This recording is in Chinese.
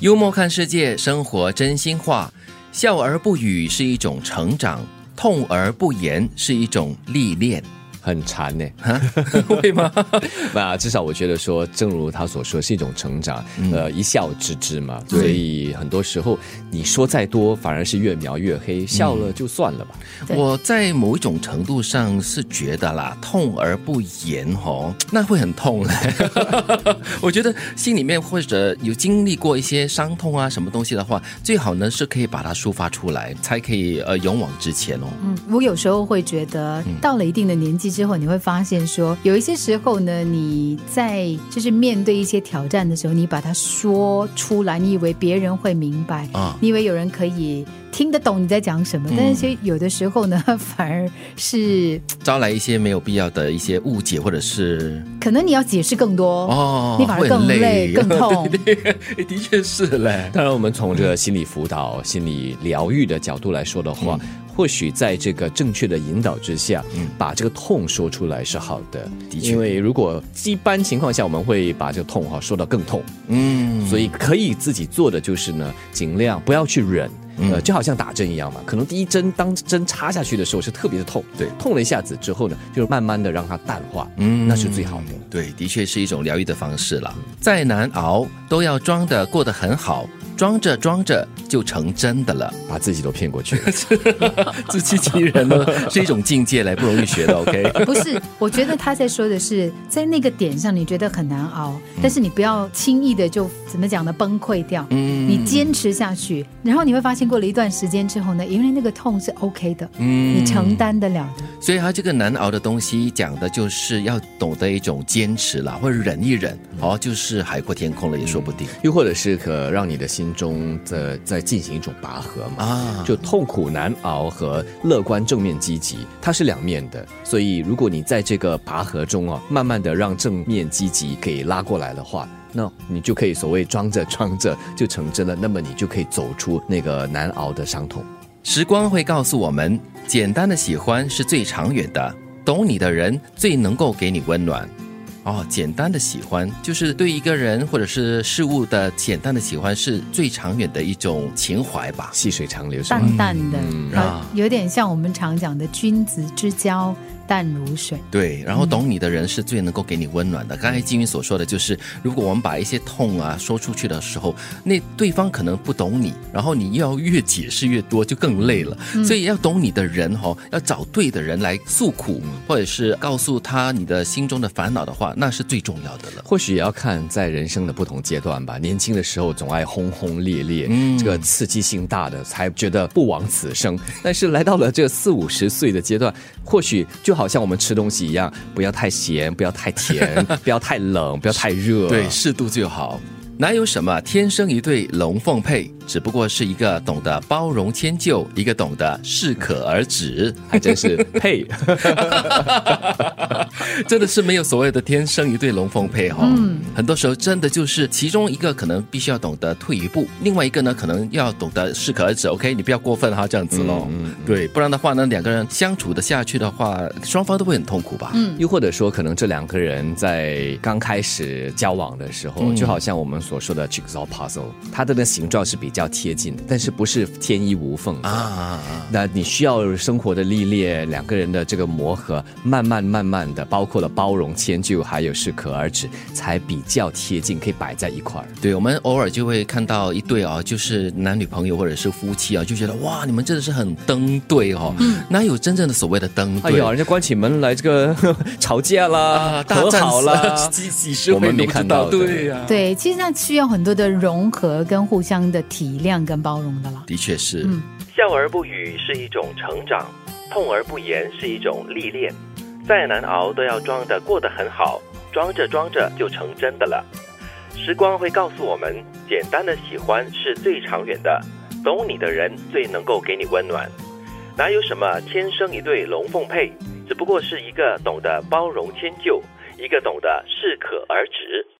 幽默看世界，生活真心话。笑而不语是一种成长，痛而不言是一种历练。很馋呢，会吗？那至少我觉得说，正如他所说，是一种成长。呃，一笑置之嘛，所以很多时候你说再多，反而是越描越黑。笑了就算了吧。我在某一种程度上是觉得啦，痛而不言哦，那会很痛嘞。我觉得心里面或者有经历过一些伤痛啊，什么东西的话，最好呢是可以把它抒发出来，才可以呃勇往直前哦。嗯，我有时候会觉得，到了一定的年纪。之后你会发现，说有一些时候呢，你在就是面对一些挑战的时候，你把它说出来，你以为别人会明白啊，你以为有人可以听得懂你在讲什么，但是有的时候呢，反而是招来一些没有必要的一些误解，或者是可能你要解释更多哦，你反而更累更痛，的确是嘞。当然，我们从这个心理辅导、心理疗愈的角度来说的话。或许在这个正确的引导之下，嗯，把这个痛说出来是好的。的确，因为如果一般情况下，我们会把这个痛哈说到更痛，嗯，所以可以自己做的就是呢，尽量不要去忍，呃，就好像打针一样嘛。可能第一针当针插下去的时候是特别的痛，对，痛了一下子之后呢，就慢慢的让它淡化，嗯，那是最好的。对，的确是一种疗愈的方式了。再难熬都要装的过得很好。装着装着就成真的了，把自己都骗过去了，自欺欺人呢，是一种境界来，不容易学的。OK，不是，我觉得他在说的是，在那个点上你觉得很难熬，但是你不要轻易的就怎么讲呢，崩溃掉。嗯，你坚持下去，然后你会发现过了一段时间之后呢，因为那个痛是 OK 的，嗯，你承担得了的。所以他这个难熬的东西讲的就是要懂得一种坚持了，或者忍一忍，哦，就是海阔天空了也说不定。又或者是可让你的心。中在在进行一种拔河嘛啊，就痛苦难熬和乐观正面积极，它是两面的。所以如果你在这个拔河中啊，慢慢的让正面积极给拉过来的话，那你就可以所谓装着装着就成真了。那么你就可以走出那个难熬的伤痛。时光会告诉我们，简单的喜欢是最长远的，懂你的人最能够给你温暖。哦，简单的喜欢就是对一个人或者是事物的简单的喜欢，是最长远的一种情怀吧，细水长流，淡淡的，啊，有点像我们常讲的君子之交。淡如水，对，然后懂你的人是最能够给你温暖的。刚才金云所说的就是，如果我们把一些痛啊说出去的时候，那对方可能不懂你，然后你要越解释越多，就更累了。所以要懂你的人哈，要找对的人来诉苦，或者是告诉他你的心中的烦恼的话，那是最重要的了。或许也要看在人生的不同阶段吧。年轻的时候总爱轰轰烈烈，嗯这个刺激性大的才觉得不枉此生。但是来到了这四五十岁的阶段，或许就好像我们吃东西一样，不要太咸，不要太甜，不要太冷，不要太热，对，适度就好。哪有什么天生一对龙凤配？只不过是一个懂得包容迁就，一个懂得适可而止，还真是配，真的是没有所谓的天生一对龙凤配哈。嗯，很多时候真的就是其中一个可能必须要懂得退一步，另外一个呢可能要懂得适可而止。OK，你不要过分哈，这样子喽。嗯，对，不然的话呢，两个人相处的下去的话，双方都会很痛苦吧。嗯，又或者说，可能这两个人在刚开始交往的时候，就好像我们所说的 jigsaw puzzle，它的那形状是比。较贴近，但是不是天衣无缝啊？那你需要生活的历练，两个人的这个磨合，慢慢慢慢的，包括了包容、迁就，还有适可而止，才比较贴近，可以摆在一块儿。对，我们偶尔就会看到一对啊，就是男女朋友或者是夫妻啊，就觉得哇，你们真的是很登对哦。嗯，哪有真正的所谓的登对？哎呀，人家关起门来这个 吵架啦，和好啦，几几十回没看到。对呀，对，其实那需要很多的融合跟互相的体。体谅跟包容的了，的确是。嗯，笑而不语是一种成长，痛而不言是一种历练。再难熬都要装的过得很好，装着装着就成真的了。时光会告诉我们，简单的喜欢是最长远的，懂你的人最能够给你温暖。哪有什么天生一对龙凤配？只不过是一个懂得包容迁就，一个懂得适可而止。